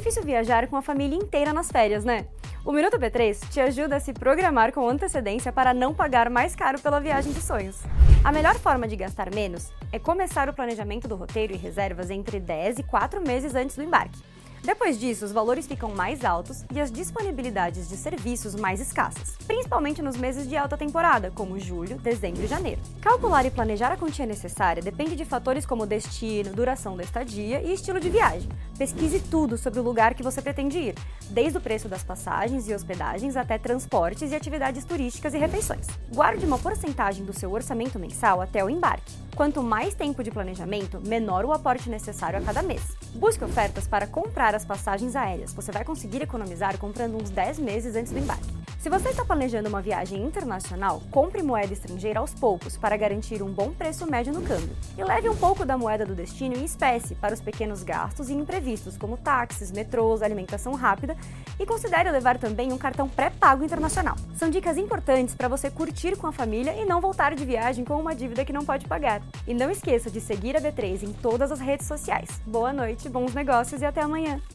difícil viajar com a família inteira nas férias, né? O Minuto B3 te ajuda a se programar com antecedência para não pagar mais caro pela viagem de sonhos. A melhor forma de gastar menos é começar o planejamento do roteiro e reservas entre 10 e 4 meses antes do embarque. Depois disso, os valores ficam mais altos e as disponibilidades de serviços mais escassas, principalmente nos meses de alta temporada, como julho, dezembro e janeiro. Calcular e planejar a quantia necessária depende de fatores como destino, duração da estadia e estilo de viagem. Pesquise tudo sobre o lugar que você pretende ir, desde o preço das passagens e hospedagens até transportes e atividades turísticas e refeições. Guarde uma porcentagem do seu orçamento mensal até o embarque. Quanto mais tempo de planejamento, menor o aporte necessário a cada mês. Busque ofertas para comprar as passagens aéreas. Você vai conseguir economizar comprando uns 10 meses antes do embarque. Se você está planejando uma viagem internacional, compre moeda estrangeira aos poucos para garantir um bom preço médio no câmbio. E leve um pouco da moeda do destino em espécie para os pequenos gastos e imprevistos, como táxis, metrôs, alimentação rápida, e considere levar também um cartão pré-pago internacional. São dicas importantes para você curtir com a família e não voltar de viagem com uma dívida que não pode pagar. E não esqueça de seguir a B3 em todas as redes sociais. Boa noite, bons negócios e até amanhã!